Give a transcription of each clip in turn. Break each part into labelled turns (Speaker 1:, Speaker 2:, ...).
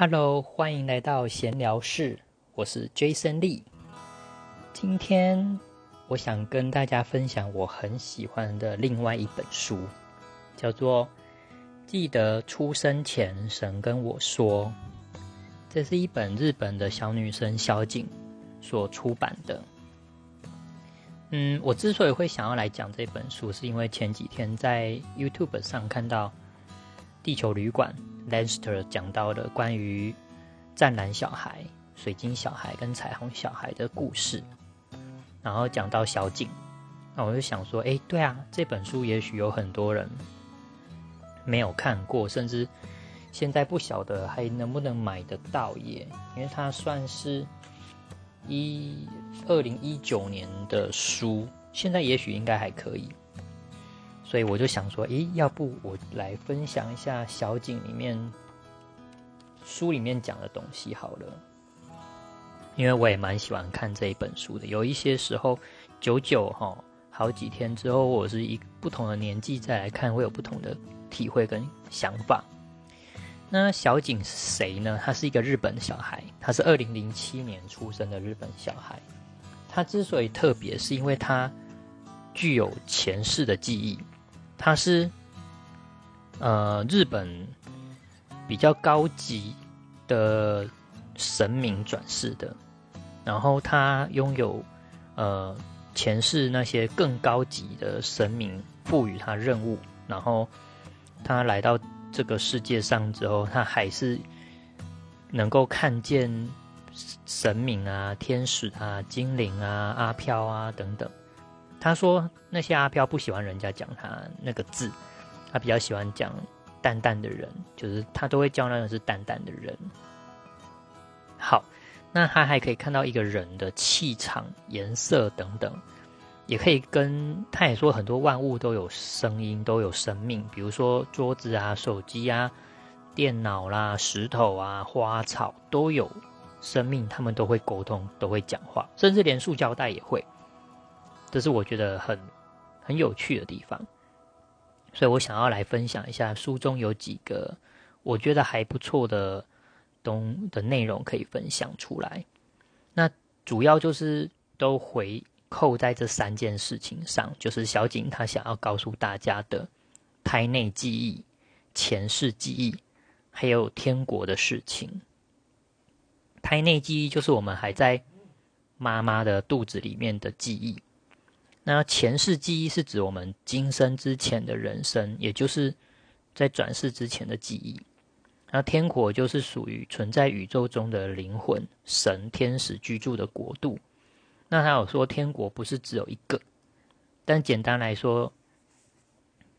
Speaker 1: Hello，欢迎来到闲聊室，我是 Jason Lee。今天我想跟大家分享我很喜欢的另外一本书，叫做《记得出生前神跟我说》。这是一本日本的小女生小景所出版的。嗯，我之所以会想要来讲这本书，是因为前几天在 YouTube 上看到《地球旅馆》Lester 讲到的关于湛蓝小孩、水晶小孩跟彩虹小孩的故事，然后讲到小景，那我就想说，哎，对啊，这本书也许有很多人没有看过，甚至现在不晓得还能不能买得到耶，因为它算是。一二零一九年的书，现在也许应该还可以，所以我就想说，诶，要不我来分享一下小景里面书里面讲的东西好了，因为我也蛮喜欢看这一本书的。有一些时候，久久哈，好几天之后，我是一不同的年纪再来看，会有不同的体会跟想法。那小景是谁呢？他是一个日本小孩，他是二零零七年出生的日本小孩。他之所以特别，是因为他具有前世的记忆。他是呃日本比较高级的神明转世的，然后他拥有呃前世那些更高级的神明赋予他任务，然后他来到。这个世界上之后，他还是能够看见神明啊、天使啊、精灵啊、阿飘啊等等。他说那些阿飘不喜欢人家讲他那个字，他比较喜欢讲淡淡的人，就是他都会叫那个是淡淡的人。好，那他还可以看到一个人的气场、颜色等等。也可以跟他也说，很多万物都有声音，都有生命。比如说桌子啊、手机啊、电脑啦、石头啊、花草都有生命，他们都会沟通，都会讲话，甚至连塑胶袋也会。这是我觉得很很有趣的地方，所以我想要来分享一下书中有几个我觉得还不错的东的内容可以分享出来。那主要就是都回。扣在这三件事情上，就是小景他想要告诉大家的胎内记忆、前世记忆，还有天国的事情。胎内记忆就是我们还在妈妈的肚子里面的记忆，那前世记忆是指我们今生之前的人生，也就是在转世之前的记忆。那天国就是属于存在宇宙中的灵魂、神、天使居住的国度。那他有说天国不是只有一个，但简单来说，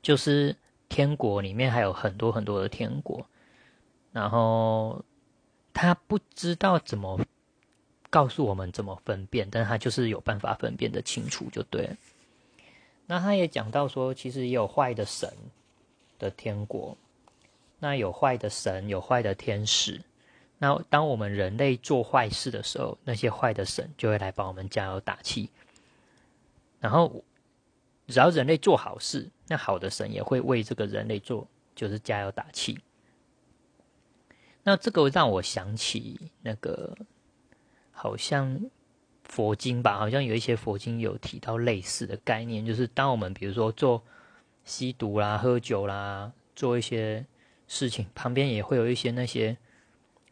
Speaker 1: 就是天国里面还有很多很多的天国，然后他不知道怎么告诉我们怎么分辨，但他就是有办法分辨的清楚就对。那他也讲到说，其实也有坏的神的天国，那有坏的神，有坏的天使。那当我们人类做坏事的时候，那些坏的神就会来帮我们加油打气。然后，只要人类做好事，那好的神也会为这个人类做，就是加油打气。那这个让我想起那个，好像佛经吧，好像有一些佛经有提到类似的概念，就是当我们比如说做吸毒啦、喝酒啦，做一些事情，旁边也会有一些那些。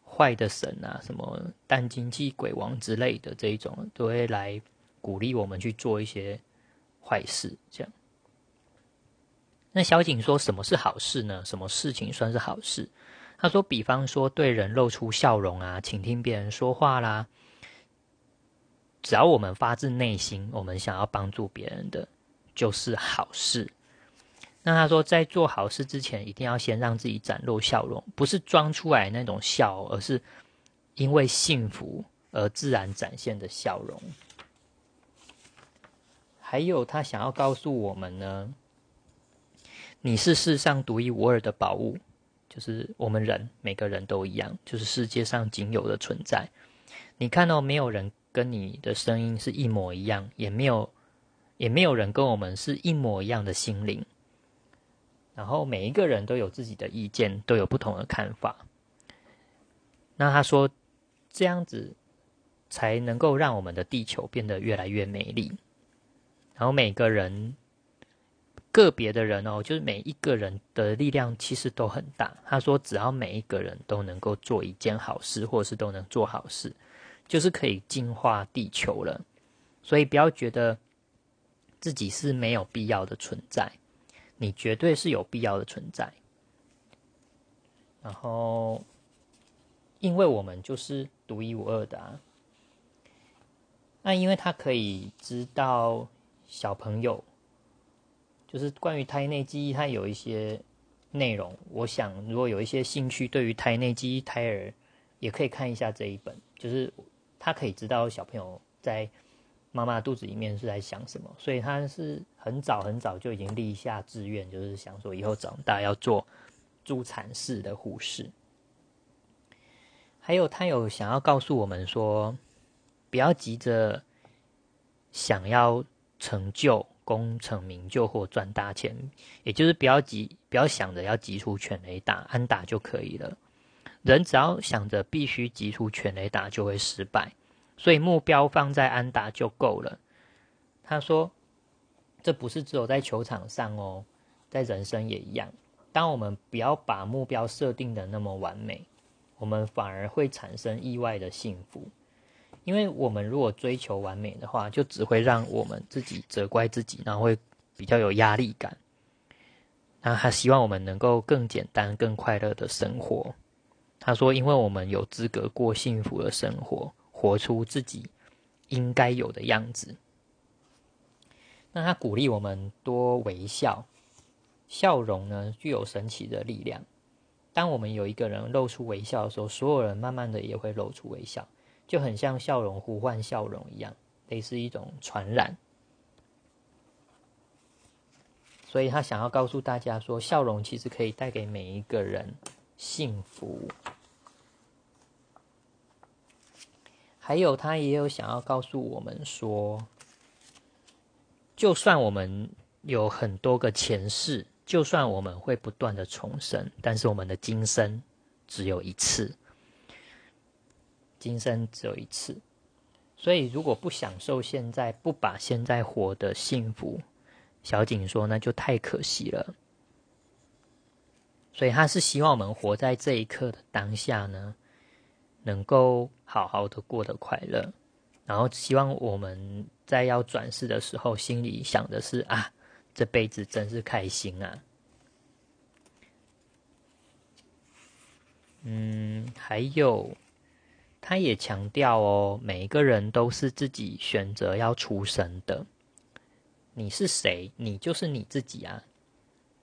Speaker 1: 坏的神啊，什么淡金济鬼王之类的这一种，都会来鼓励我们去做一些坏事。这样，那小景说什么是好事呢？什么事情算是好事？他说，比方说对人露出笑容啊，倾听别人说话啦，只要我们发自内心，我们想要帮助别人的，就是好事。那他说，在做好事之前，一定要先让自己展露笑容，不是装出来那种笑，而是因为幸福而自然展现的笑容。还有，他想要告诉我们呢，你是世上独一无二的宝物，就是我们人每个人都一样，就是世界上仅有的存在。你看到没有人跟你的声音是一模一样，也没有，也没有人跟我们是一模一样的心灵。然后每一个人都有自己的意见，都有不同的看法。那他说这样子才能够让我们的地球变得越来越美丽。然后每个人个别的人哦，就是每一个人的力量其实都很大。他说，只要每一个人都能够做一件好事，或是都能做好事，就是可以净化地球了。所以不要觉得自己是没有必要的存在，你绝对是有必要的存在。然后，因为我们就是独一无二的啊，那因为他可以知道。小朋友，就是关于胎内记忆，它有一些内容。我想，如果有一些兴趣，对于胎内记忆胎儿，也可以看一下这一本。就是他可以知道小朋友在妈妈肚子里面是在想什么，所以他是很早很早就已经立下志愿，就是想说以后长大要做助产士的护士。还有，他有想要告诉我们说，不要急着想要。成就、功成名就或赚大钱，也就是不要急，不要想着要急出全雷打、安打就可以了。人只要想着必须急出全雷打，就会失败。所以目标放在安打就够了。他说：“这不是只有在球场上哦，在人生也一样。当我们不要把目标设定的那么完美，我们反而会产生意外的幸福。”因为我们如果追求完美的话，就只会让我们自己责怪自己，然后会比较有压力感。那他希望我们能够更简单、更快乐的生活。他说：“因为我们有资格过幸福的生活，活出自己应该有的样子。”那他鼓励我们多微笑，笑容呢具有神奇的力量。当我们有一个人露出微笑的时候，所有人慢慢的也会露出微笑。就很像笑容呼唤笑容一样，类似一种传染。所以他想要告诉大家说，笑容其实可以带给每一个人幸福。还有，他也有想要告诉我们说，就算我们有很多个前世，就算我们会不断的重生，但是我们的今生只有一次。今生只有一次，所以如果不享受现在，不把现在活得幸福，小景说那就太可惜了。所以他是希望我们活在这一刻的当下呢，能够好好的过得快乐，然后希望我们在要转世的时候，心里想的是啊，这辈子真是开心啊。嗯，还有。他也强调哦，每一个人都是自己选择要出生的。你是谁？你就是你自己啊！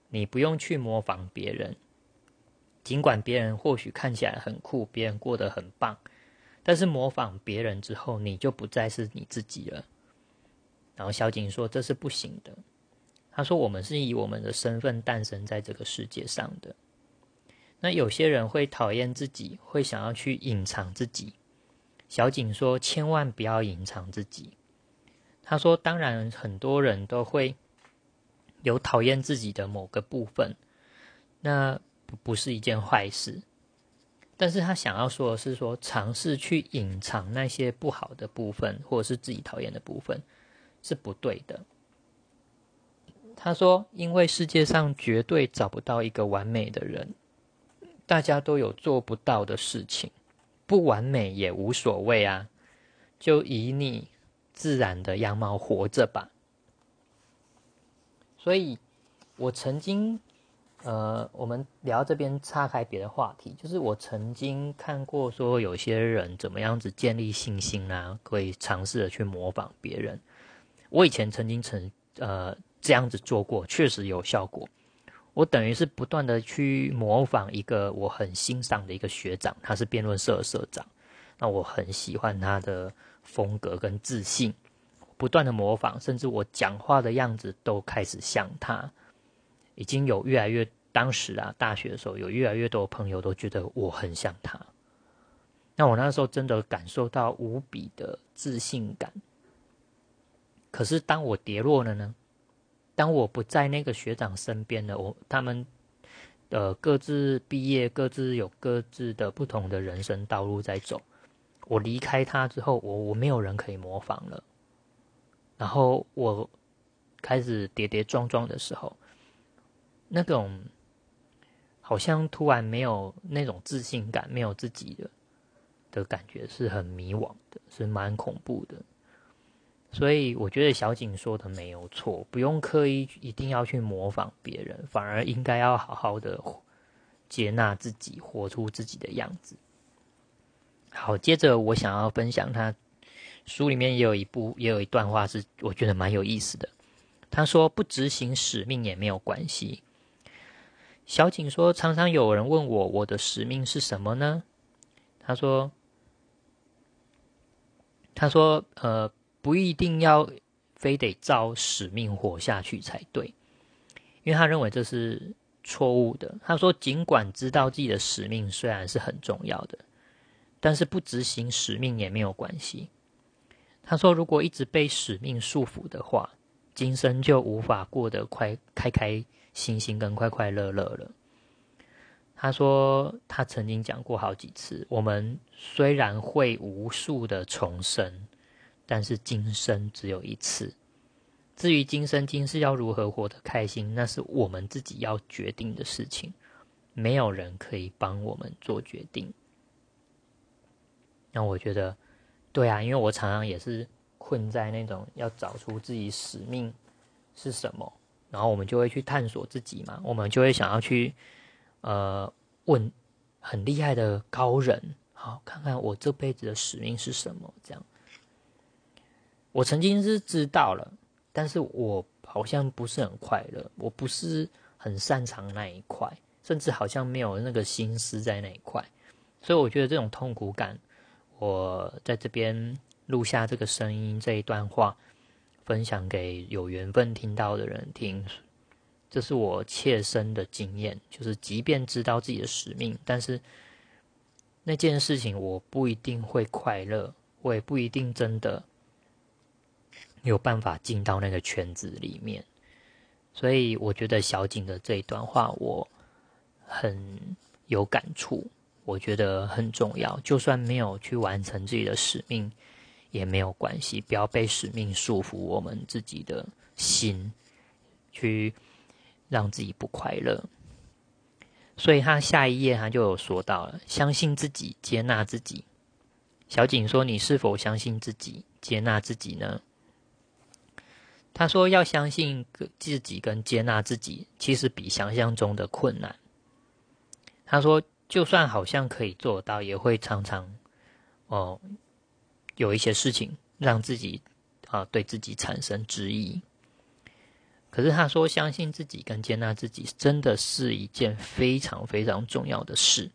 Speaker 1: 你不用去模仿别人，尽管别人或许看起来很酷，别人过得很棒，但是模仿别人之后，你就不再是你自己了。然后小景说这是不行的。他说我们是以我们的身份诞生在这个世界上的。那有些人会讨厌自己，会想要去隐藏自己。小景说：“千万不要隐藏自己。”他说：“当然，很多人都会有讨厌自己的某个部分，那不是一件坏事。但是他想要说的是，说尝试去隐藏那些不好的部分，或者是自己讨厌的部分，是不对的。”他说：“因为世界上绝对找不到一个完美的人。”大家都有做不到的事情，不完美也无所谓啊，就以你自然的样貌活着吧。所以，我曾经，呃，我们聊这边岔开别的话题，就是我曾经看过说有些人怎么样子建立信心啊，可以尝试的去模仿别人。我以前曾经曾呃这样子做过，确实有效果。我等于是不断的去模仿一个我很欣赏的一个学长，他是辩论社的社长，那我很喜欢他的风格跟自信，不断的模仿，甚至我讲话的样子都开始像他，已经有越来越，当时啊大学的时候有越来越多朋友都觉得我很像他，那我那时候真的感受到无比的自信感，可是当我跌落了呢？当我不在那个学长身边了，我他们呃，各自毕业，各自有各自的不同的人生道路在走。我离开他之后，我我没有人可以模仿了。然后我开始跌跌撞撞的时候，那种好像突然没有那种自信感，没有自己的的感觉，是很迷惘的，是蛮恐怖的。所以我觉得小景说的没有错，不用刻意一定要去模仿别人，反而应该要好好的接纳自己，活出自己的样子。好，接着我想要分享他书里面也有一部，也有一段话是我觉得蛮有意思的。他说：“不执行使命也没有关系。”小景说：“常常有人问我，我的使命是什么呢？”他说：“他说，呃。”不一定要非得照使命活下去才对，因为他认为这是错误的。他说：“尽管知道自己的使命虽然是很重要的，但是不执行使命也没有关系。”他说：“如果一直被使命束缚的话，今生就无法过得快开开心心跟快快乐乐了。”他说：“他曾经讲过好几次，我们虽然会无数的重生。”但是今生只有一次，至于今生今世要如何活得开心，那是我们自己要决定的事情，没有人可以帮我们做决定。那我觉得，对啊，因为我常常也是困在那种要找出自己使命是什么，然后我们就会去探索自己嘛，我们就会想要去呃问很厉害的高人，好看看我这辈子的使命是什么，这样。我曾经是知道了，但是我好像不是很快乐，我不是很擅长那一块，甚至好像没有那个心思在那一块，所以我觉得这种痛苦感，我在这边录下这个声音这一段话，分享给有缘分听到的人听，这是我切身的经验，就是即便知道自己的使命，但是那件事情我不一定会快乐，我也不一定真的。有办法进到那个圈子里面，所以我觉得小景的这一段话我很有感触，我觉得很重要。就算没有去完成自己的使命也没有关系，不要被使命束缚我们自己的心，去让自己不快乐。所以他下一页他就有说到了，相信自己，接纳自己。小景说：“你是否相信自己，接纳自己呢？”他说：“要相信自己跟接纳自己，其实比想象中的困难。”他说：“就算好像可以做到，也会常常哦有一些事情让自己啊对自己产生质疑。”可是他说：“相信自己跟接纳自己，真的是一件非常非常重要的事。”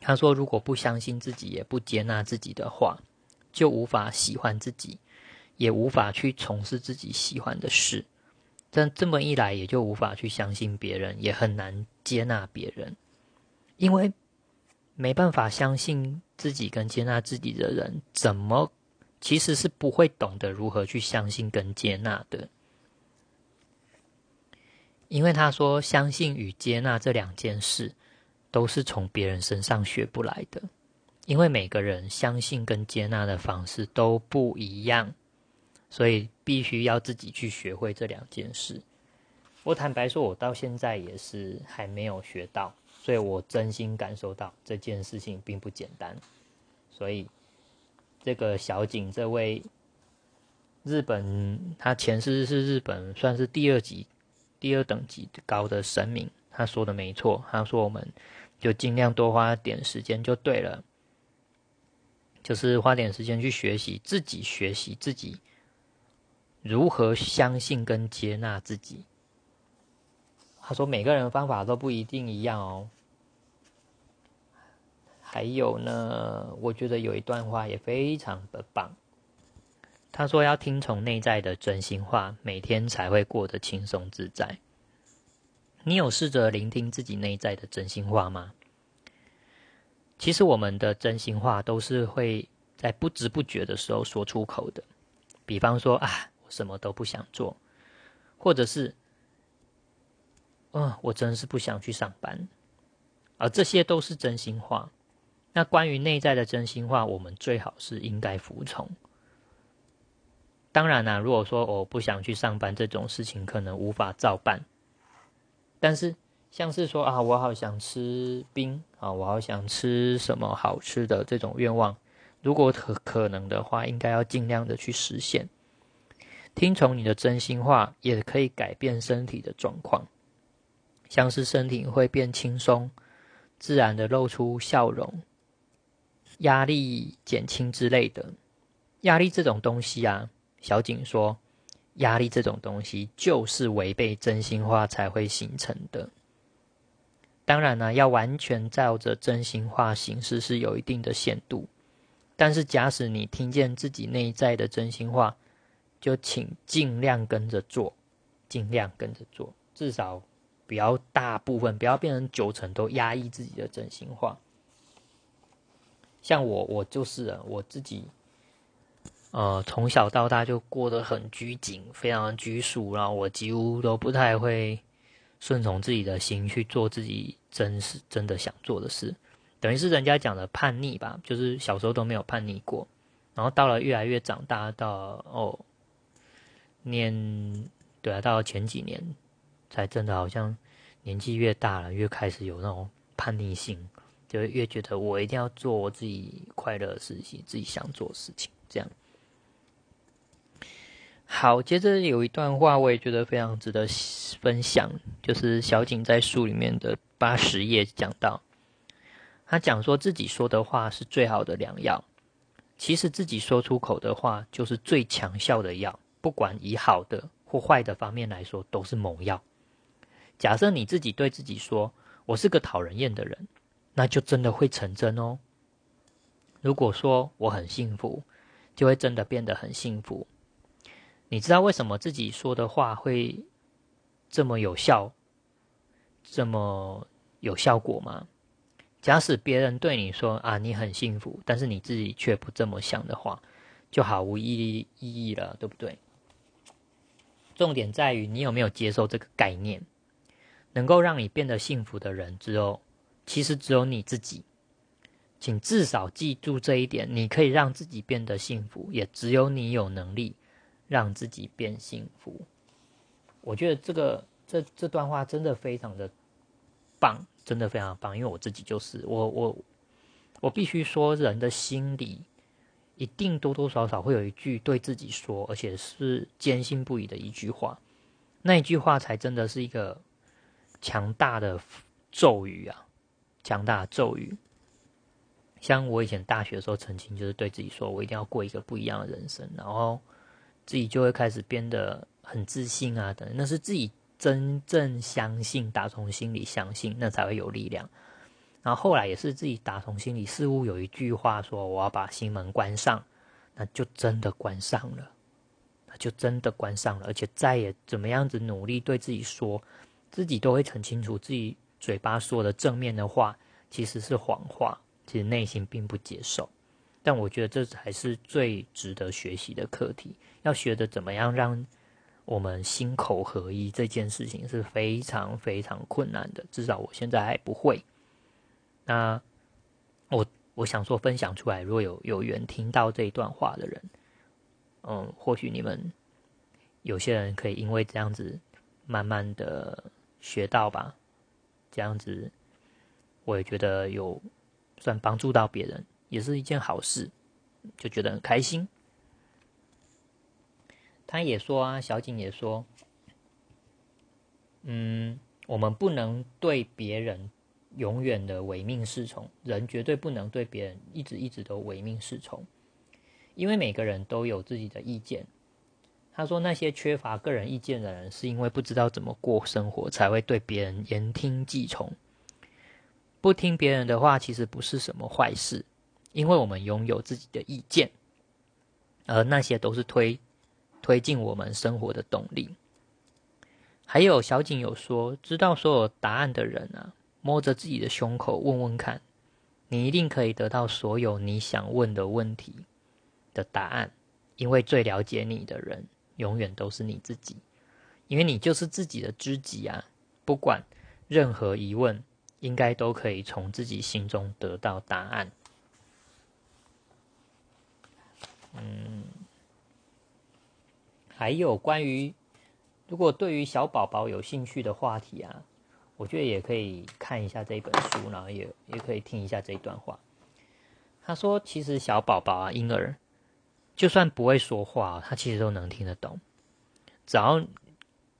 Speaker 1: 他说：“如果不相信自己，也不接纳自己的话，就无法喜欢自己。”也无法去从事自己喜欢的事，但这么一来，也就无法去相信别人，也很难接纳别人，因为没办法相信自己跟接纳自己的人，怎么其实是不会懂得如何去相信跟接纳的。因为他说，相信与接纳这两件事，都是从别人身上学不来的，因为每个人相信跟接纳的方式都不一样。所以必须要自己去学会这两件事。我坦白说，我到现在也是还没有学到，所以我真心感受到这件事情并不简单。所以这个小景这位日本，他前世是日本算是第二级、第二等级高的神明，他说的没错。他说我们就尽量多花点时间就对了，就是花点时间去学习，自己学习自己。如何相信跟接纳自己？他说每个人方法都不一定一样哦。还有呢，我觉得有一段话也非常的棒。他说要听从内在的真心话，每天才会过得轻松自在。你有试着聆听自己内在的真心话吗？其实我们的真心话都是会在不知不觉的时候说出口的。比方说啊。我什么都不想做，或者是嗯，我真是不想去上班。而这些都是真心话。那关于内在的真心话，我们最好是应该服从。当然啦，如果说我不想去上班这种事情，可能无法照办。但是，像是说啊，我好想吃冰啊，我好想吃什么好吃的这种愿望，如果可可能的话，应该要尽量的去实现。听从你的真心话，也可以改变身体的状况，像是身体会变轻松，自然的露出笑容，压力减轻之类的。压力这种东西啊。小景说：“压力这种东西，就是违背真心话才会形成的。当然呢，要完全照着真心话行事是有一定的限度。但是，假使你听见自己内在的真心话，就请尽量跟着做，尽量跟着做，至少不要大部分，不要变成九成都压抑自己的真心话。像我，我就是啊，我自己。”呃，从小到大就过得很拘谨，非常拘束，然后我几乎都不太会顺从自己的心去做自己真是真的想做的事，等于是人家讲的叛逆吧，就是小时候都没有叛逆过，然后到了越来越长大，到哦，念对啊，到前几年才真的好像年纪越大了，越开始有那种叛逆性，就越觉得我一定要做我自己快乐的事情，自己想做的事情，这样。好，接着有一段话，我也觉得非常值得分享，就是小景在书里面的八十页讲到，他讲说自己说的话是最好的良药，其实自己说出口的话就是最强效的药，不管以好的或坏的方面来说，都是猛药。假设你自己对自己说“我是个讨人厌的人”，那就真的会成真哦。如果说我很幸福，就会真的变得很幸福。你知道为什么自己说的话会这么有效、这么有效果吗？假使别人对你说啊，你很幸福，但是你自己却不这么想的话，就毫无意义意义了，对不对？重点在于你有没有接受这个概念。能够让你变得幸福的人，只有其实只有你自己。请至少记住这一点：你可以让自己变得幸福，也只有你有能力。让自己变幸福，我觉得这个这这段话真的非常的棒，真的非常棒。因为我自己就是我我我必须说，人的心里一定多多少少会有一句对自己说，而且是坚信不疑的一句话，那一句话才真的是一个强大的咒语啊，强大的咒语。像我以前大学的时候，曾经就是对自己说，我一定要过一个不一样的人生，然后。自己就会开始变得很自信啊，等那是自己真正相信，打从心里相信，那才会有力量。然后后来也是自己打从心里，似乎有一句话说：“我要把心门关上”，那就真的关上了，那就真的关上了，而且再也怎么样子努力对自己说，自己都会很清楚，自己嘴巴说的正面的话其实是谎话，其实内心并不接受。但我觉得这才是最值得学习的课题。要学的怎么样让我们心口合一这件事情是非常非常困难的，至少我现在还不会。那我我想说分享出来，如果有有缘听到这一段话的人，嗯，或许你们有些人可以因为这样子慢慢的学到吧，这样子我也觉得有算帮助到别人。也是一件好事，就觉得很开心。他也说啊，小景也说，嗯，我们不能对别人永远的唯命是从，人绝对不能对别人一直一直都唯命是从，因为每个人都有自己的意见。他说，那些缺乏个人意见的人，是因为不知道怎么过生活，才会对别人言听计从。不听别人的话，其实不是什么坏事。因为我们拥有自己的意见，而那些都是推推进我们生活的动力。还有小景有说，知道所有答案的人啊，摸着自己的胸口问问看，你一定可以得到所有你想问的问题的答案。因为最了解你的人，永远都是你自己，因为你就是自己的知己啊。不管任何疑问，应该都可以从自己心中得到答案。嗯，还有关于如果对于小宝宝有兴趣的话题啊，我觉得也可以看一下这本书，然后也也可以听一下这一段话。他说：“其实小宝宝啊，婴儿就算不会说话，他其实都能听得懂，只要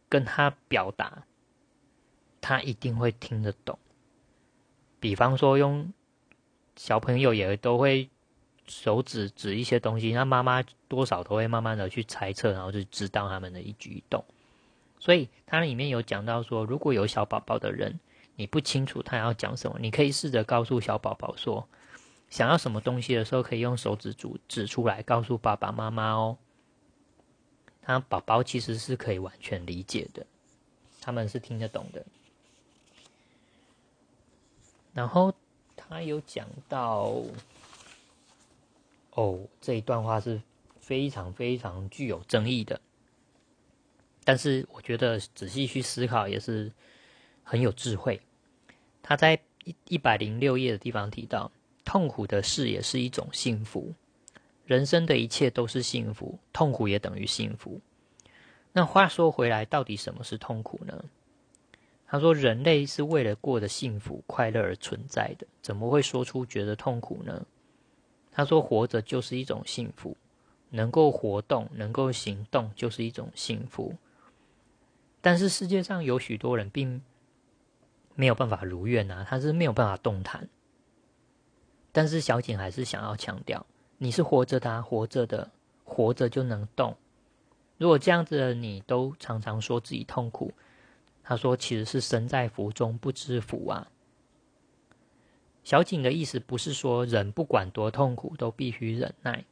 Speaker 1: 跟他表达，他一定会听得懂。比方说，用小朋友也都会。”手指指一些东西，那妈妈多少都会慢慢的去猜测，然后就知道他们的一举一动。所以它里面有讲到说，如果有小宝宝的人，你不清楚他要讲什么，你可以试着告诉小宝宝说，想要什么东西的时候，可以用手指指指出来，告诉爸爸妈妈哦。他宝宝其实是可以完全理解的，他们是听得懂的。然后他有讲到。哦，这一段话是非常非常具有争议的，但是我觉得仔细去思考也是很有智慧。他在一一百零六页的地方提到，痛苦的事也是一种幸福，人生的一切都是幸福，痛苦也等于幸福。那话说回来，到底什么是痛苦呢？他说，人类是为了过得幸福快乐而存在的，怎么会说出觉得痛苦呢？他说：“活着就是一种幸福，能够活动、能够行动就是一种幸福。但是世界上有许多人并没有办法如愿啊，他是没有办法动弹。但是小景还是想要强调：你是活着的，活着的，活着就能动。如果这样子的你都常常说自己痛苦，他说其实是身在福中不知福啊。”小景的意思不是说人不管多痛苦都必须忍耐，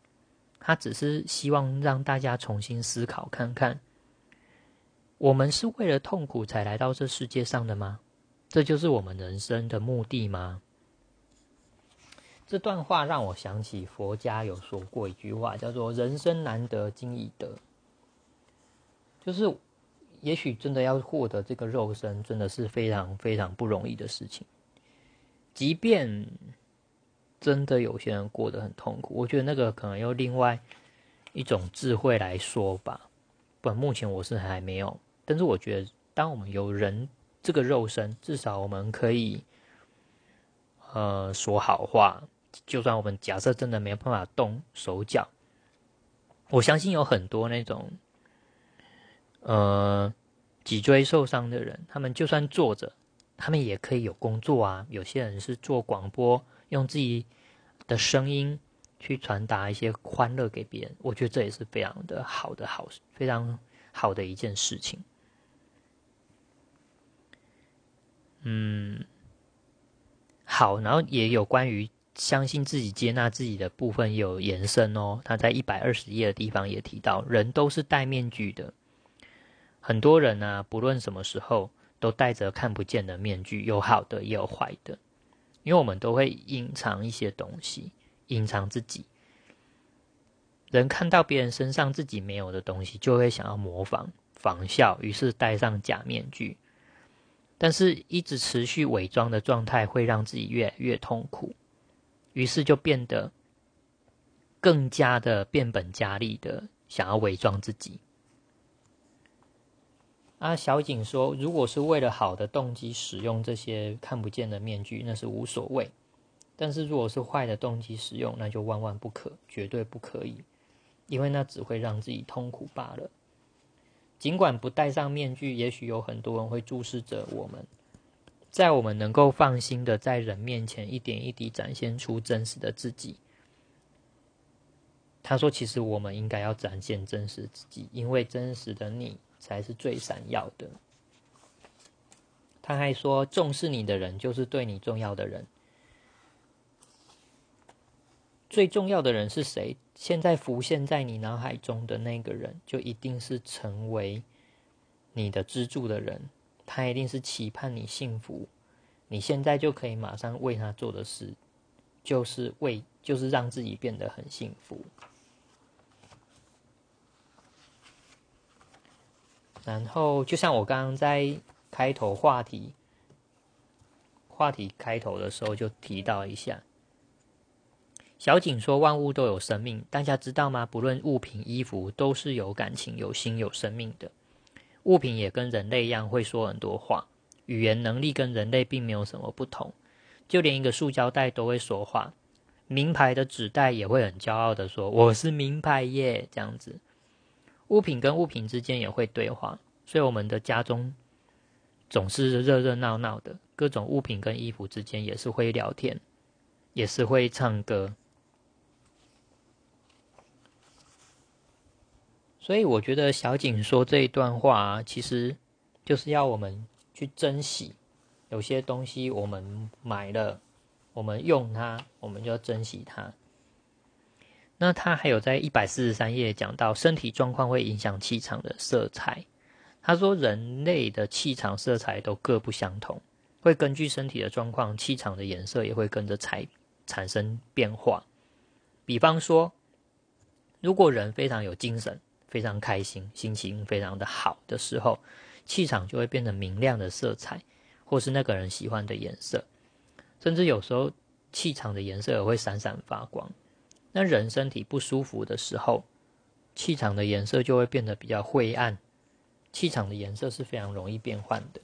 Speaker 1: 他只是希望让大家重新思考看看：我们是为了痛苦才来到这世界上的吗？这就是我们人生的目的吗？这段话让我想起佛家有说过一句话，叫做“人生难得今已得”，就是也许真的要获得这个肉身，真的是非常非常不容易的事情。即便真的有些人过得很痛苦，我觉得那个可能用另外一种智慧来说吧。不，目前我是还没有。但是我觉得，当我们有人这个肉身，至少我们可以呃说好话。就算我们假设真的没有办法动手脚，我相信有很多那种呃脊椎受伤的人，他们就算坐着。他们也可以有工作啊，有些人是做广播，用自己的声音去传达一些欢乐给别人。我觉得这也是非常的好的好，非常好的一件事情。嗯，好，然后也有关于相信自己、接纳自己的部分有延伸哦。他在一百二十页的地方也提到，人都是戴面具的，很多人呢，不论什么时候。都戴着看不见的面具，有好的也有坏的，因为我们都会隐藏一些东西，隐藏自己。人看到别人身上自己没有的东西，就会想要模仿、仿效，于是戴上假面具。但是，一直持续伪装的状态会让自己越来越痛苦，于是就变得更加的变本加厉的想要伪装自己。啊，小景说：“如果是为了好的动机使用这些看不见的面具，那是无所谓；但是如果是坏的动机使用，那就万万不可，绝对不可以，因为那只会让自己痛苦罢了。尽管不戴上面具，也许有很多人会注视着我们，在我们能够放心的在人面前一点一滴展现出真实的自己。”他说：“其实我们应该要展现真实自己，因为真实的你。”才是最闪耀的。他还说，重视你的人就是对你重要的人。最重要的人是谁？现在浮现在你脑海中的那个人，就一定是成为你的支柱的人。他一定是期盼你幸福。你现在就可以马上为他做的事，就是为，就是让自己变得很幸福。然后，就像我刚刚在开头话题，话题开头的时候就提到一下。小景说：“万物都有生命，大家知道吗？不论物品、衣服，都是有感情、有心、有生命的。物品也跟人类一样会说很多话，语言能力跟人类并没有什么不同。就连一个塑胶袋都会说话，名牌的纸袋也会很骄傲的说：‘我是名牌耶’。这样子，物品跟物品之间也会对话，所以我们的家中总是热热闹闹的，各种物品跟衣服之间也是会聊天，也是会唱歌。”所以我觉得小景说这一段话，其实就是要我们去珍惜有些东西，我们买了，我们用它，我们就要珍惜它。那他还有在一百四十三页讲到身体状况会影响气场的色彩。他说人类的气场色彩都各不相同，会根据身体的状况，气场的颜色也会跟着彩产生变化。比方说，如果人非常有精神。非常开心，心情非常的好的时候，气场就会变成明亮的色彩，或是那个人喜欢的颜色，甚至有时候气场的颜色也会闪闪发光。那人身体不舒服的时候，气场的颜色就会变得比较灰暗。气场的颜色是非常容易变换的。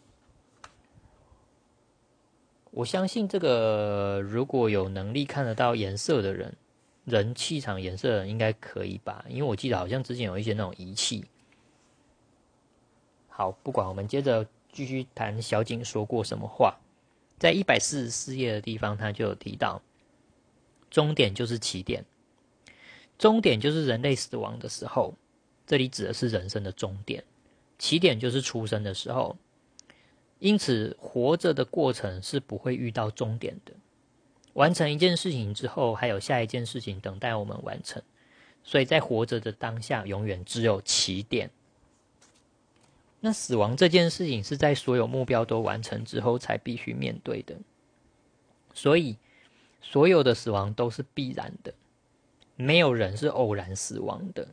Speaker 1: 我相信这个如果有能力看得到颜色的人。人气场颜色应该可以吧？因为我记得好像之前有一些那种仪器。好，不管我们接着继续谈小景说过什么话，在一百四十四页的地方，他就有提到，终点就是起点，终点就是人类死亡的时候，这里指的是人生的终点，起点就是出生的时候，因此活着的过程是不会遇到终点的。完成一件事情之后，还有下一件事情等待我们完成，所以在活着的当下，永远只有起点。那死亡这件事情是在所有目标都完成之后才必须面对的，所以所有的死亡都是必然的，没有人是偶然死亡的，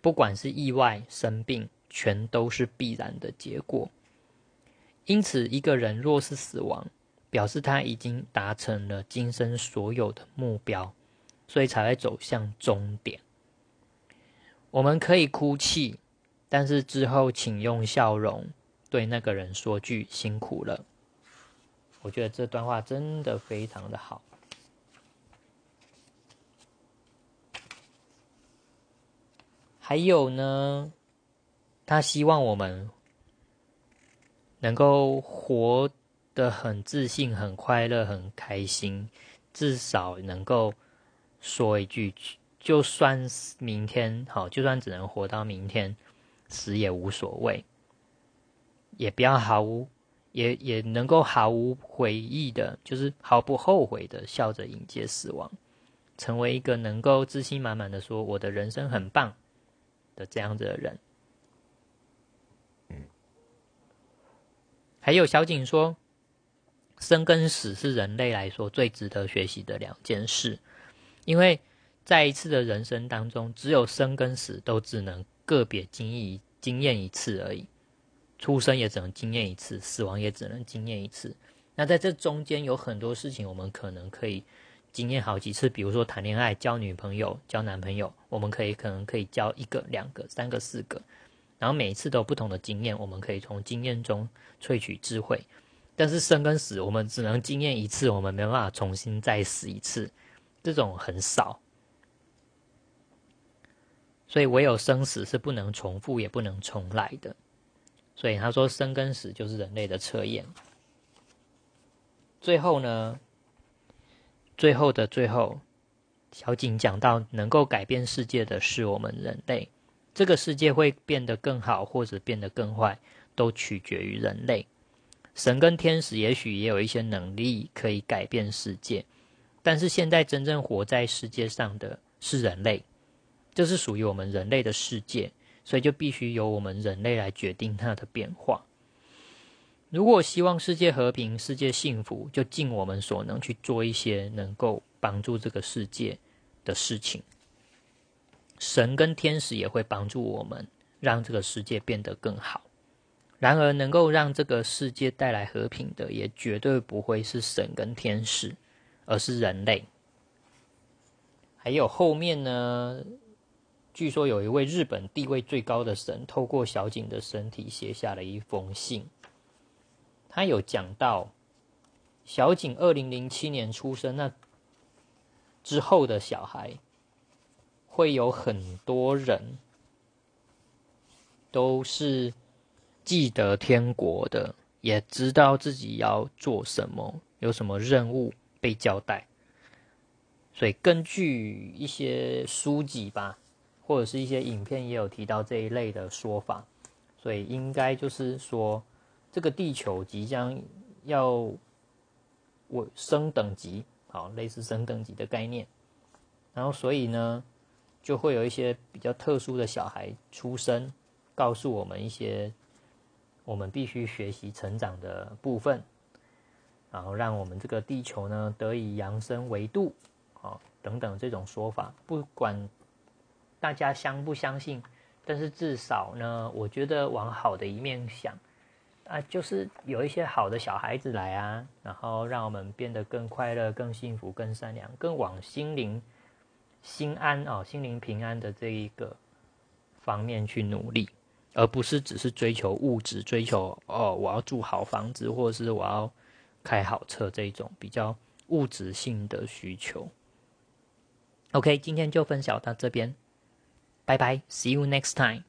Speaker 1: 不管是意外、生病，全都是必然的结果。因此，一个人若是死亡，表示他已经达成了今生所有的目标，所以才会走向终点。我们可以哭泣，但是之后请用笑容对那个人说句辛苦了。我觉得这段话真的非常的好。还有呢，他希望我们能够活。的很自信、很快乐、很开心，至少能够说一句，就算明天好，就算只能活到明天，死也无所谓，也不要毫无，也也能够毫无悔意的，就是毫不后悔的笑着迎接死亡，成为一个能够自信满满的说我的人生很棒的这样子的人。还有小景说。生跟死是人类来说最值得学习的两件事，因为在一次的人生当中，只有生跟死都只能个别经历经验一次而已。出生也只能经验一次，死亡也只能经验一次。那在这中间有很多事情，我们可能可以经验好几次。比如说谈恋爱、交女朋友、交男朋友，我们可以可能可以交一个、两个、三个、四个，然后每一次都有不同的经验，我们可以从经验中萃取智慧。但是生跟死，我们只能经验一次，我们没办法重新再死一次，这种很少。所以唯有生死是不能重复，也不能重来的。所以他说，生跟死就是人类的测验。最后呢，最后的最后，小景讲到，能够改变世界的是我们人类。这个世界会变得更好，或者变得更坏，都取决于人类。神跟天使也许也有一些能力可以改变世界，但是现在真正活在世界上的是人类，这是属于我们人类的世界，所以就必须由我们人类来决定它的变化。如果希望世界和平、世界幸福，就尽我们所能去做一些能够帮助这个世界的事情。神跟天使也会帮助我们，让这个世界变得更好。然而，能够让这个世界带来和平的，也绝对不会是神跟天使，而是人类。还有后面呢？据说有一位日本地位最高的神，透过小景的身体写下了一封信。他有讲到，小景二零零七年出生，那之后的小孩，会有很多人都是记得天国的，也知道自己要做什么，有什么任务被交代。所以根据一些书籍吧。或者是一些影片也有提到这一类的说法，所以应该就是说，这个地球即将要我升等级，好，类似升等级的概念。然后，所以呢，就会有一些比较特殊的小孩出生，告诉我们一些我们必须学习成长的部分，然后让我们这个地球呢得以扬升维度，好，等等这种说法，不管。大家相不相信？但是至少呢，我觉得往好的一面想啊，就是有一些好的小孩子来啊，然后让我们变得更快乐、更幸福、更善良，更往心灵心安哦，心灵平安的这一个方面去努力，而不是只是追求物质、追求哦，我要住好房子，或者是我要开好车这种比较物质性的需求。OK，今天就分享到这边。拜拜，See you next time.